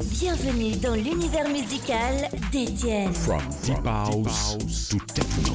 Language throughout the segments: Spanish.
Bienvenue dans l'univers musical d'Étienne. From deep house to techno.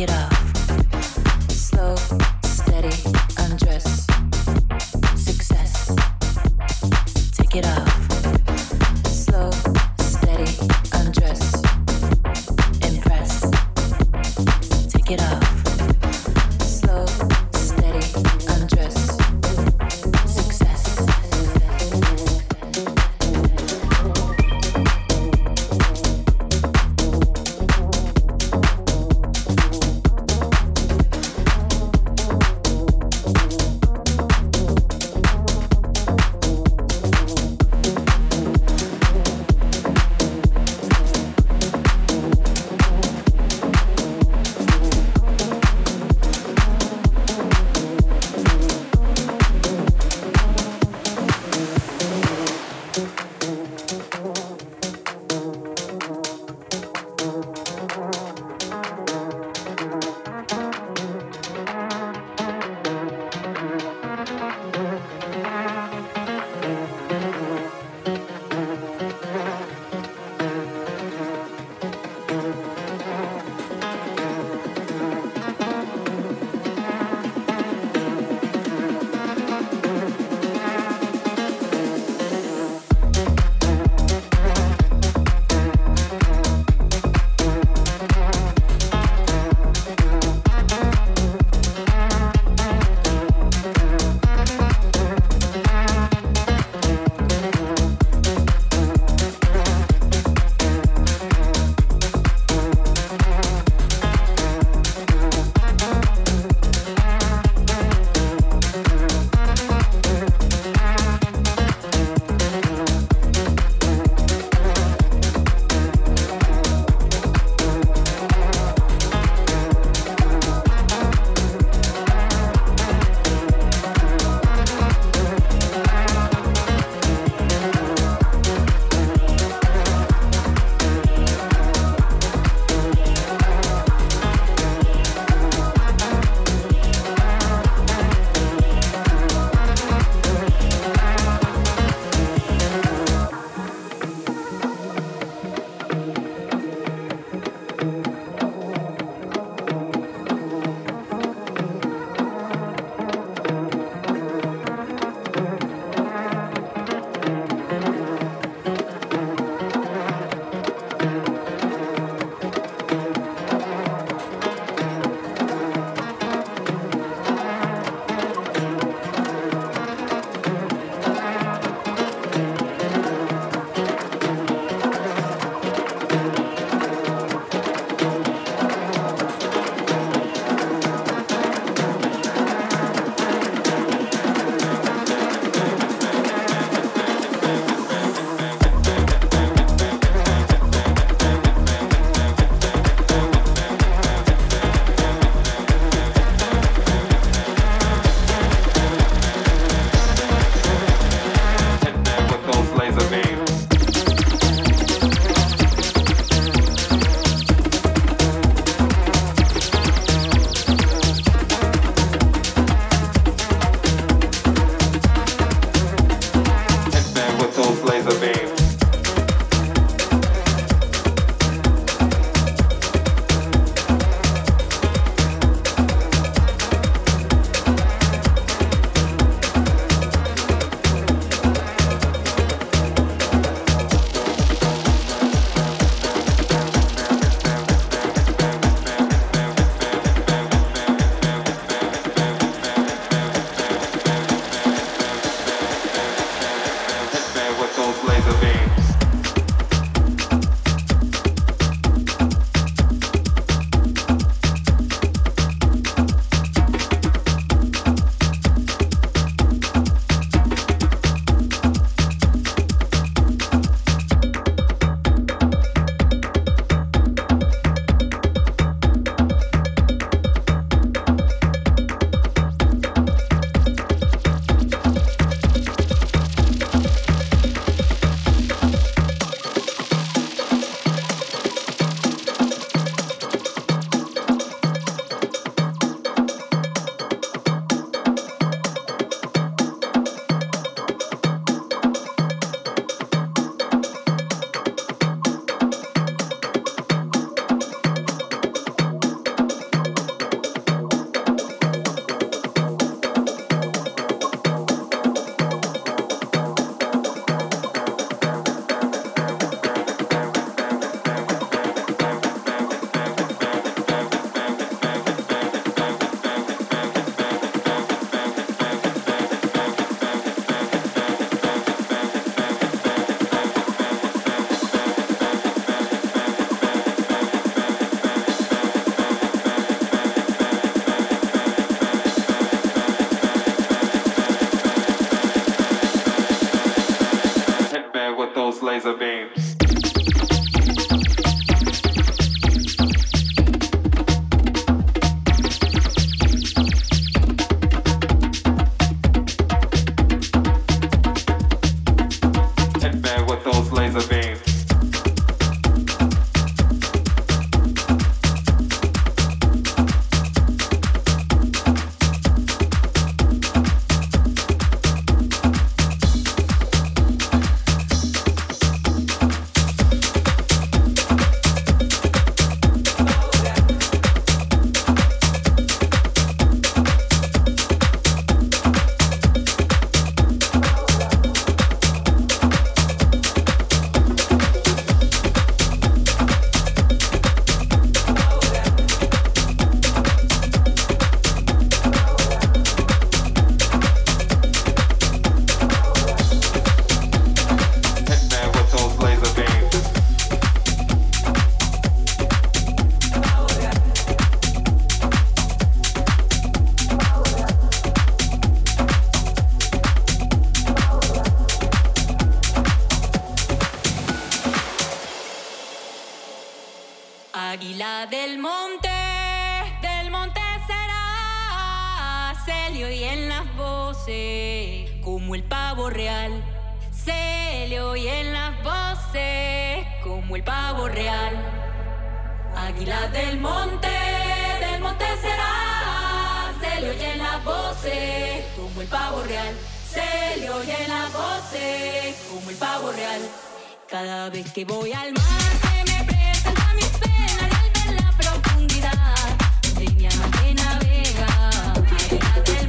it up. oye la voz como el pavo real. Cada vez que voy al mar se me presenta mi pena y al ver la profundidad, de mi alma que navega, del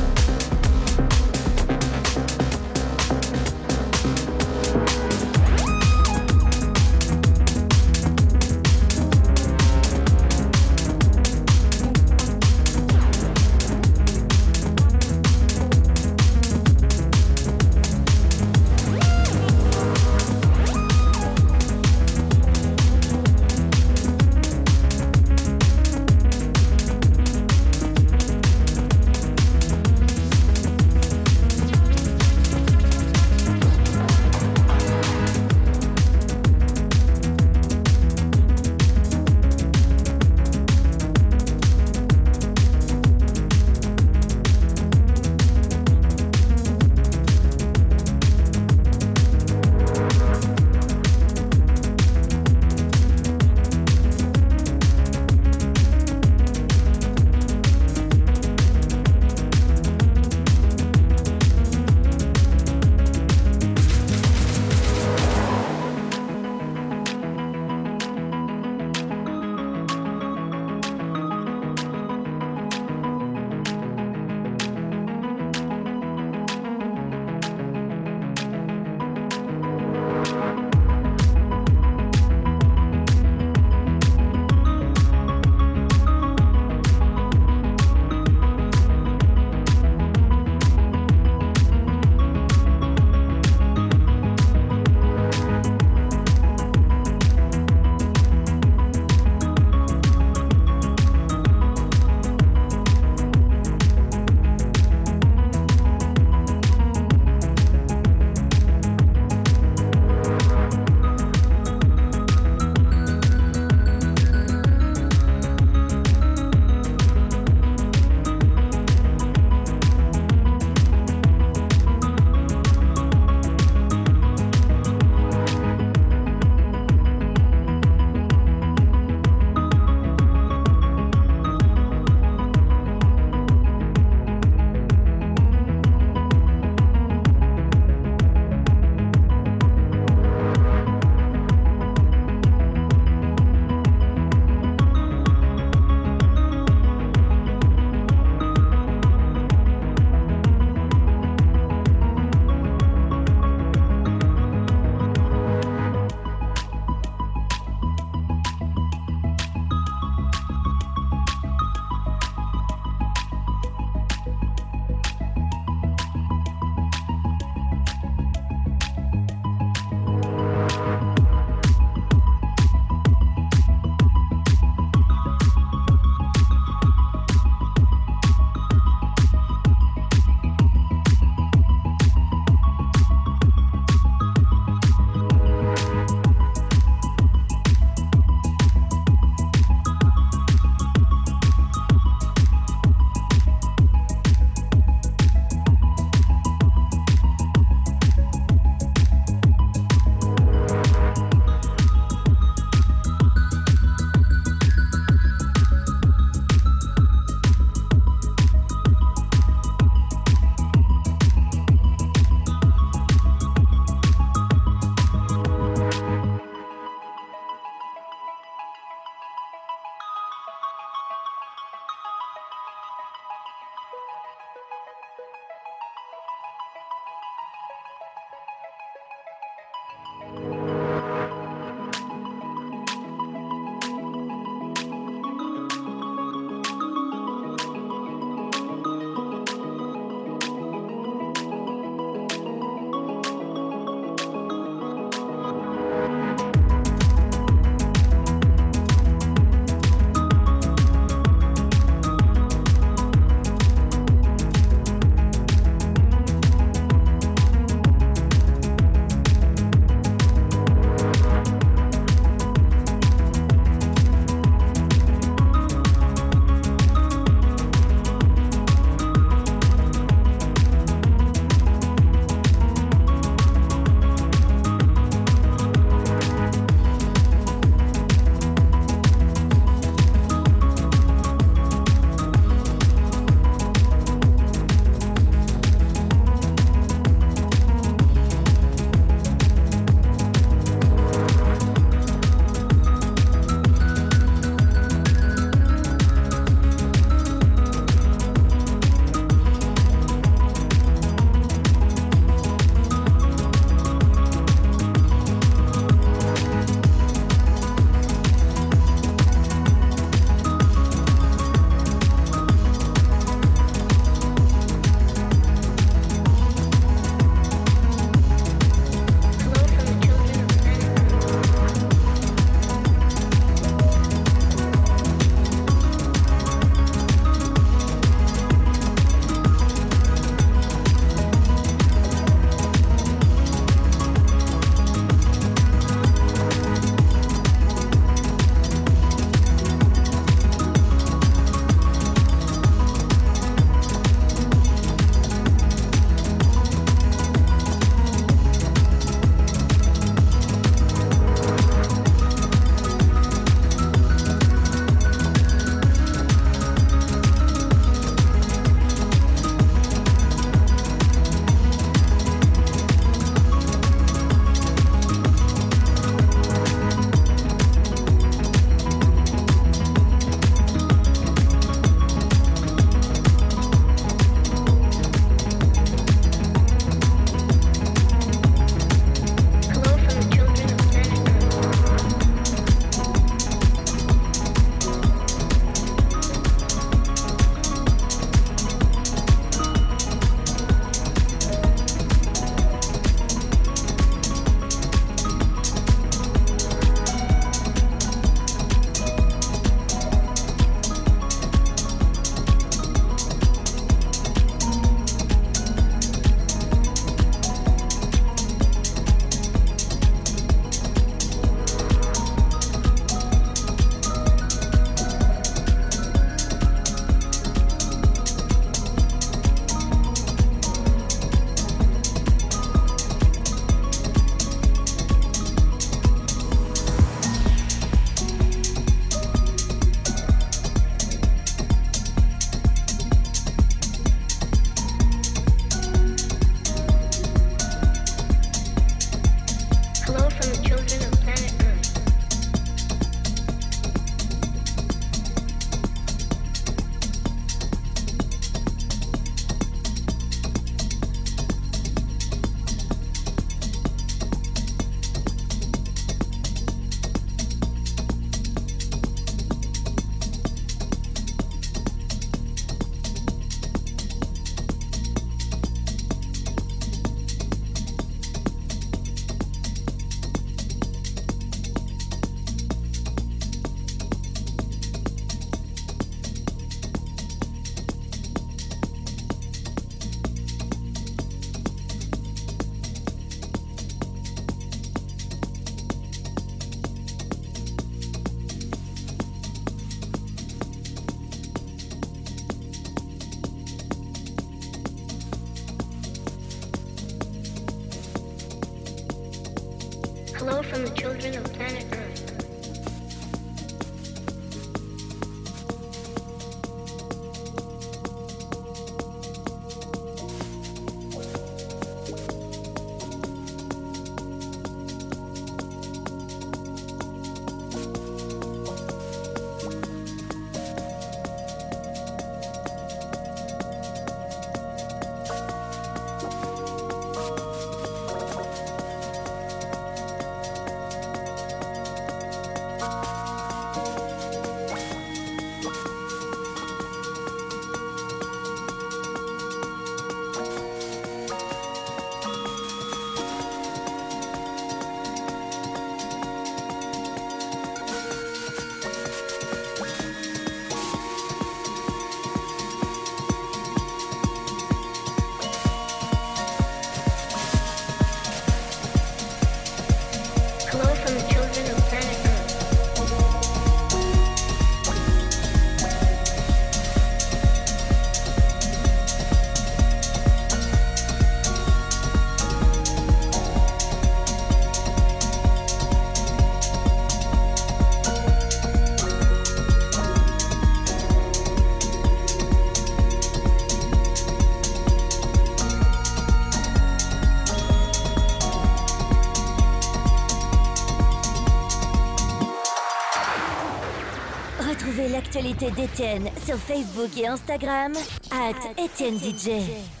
d'Étienne sur Facebook et Instagram, at Étienne DJ.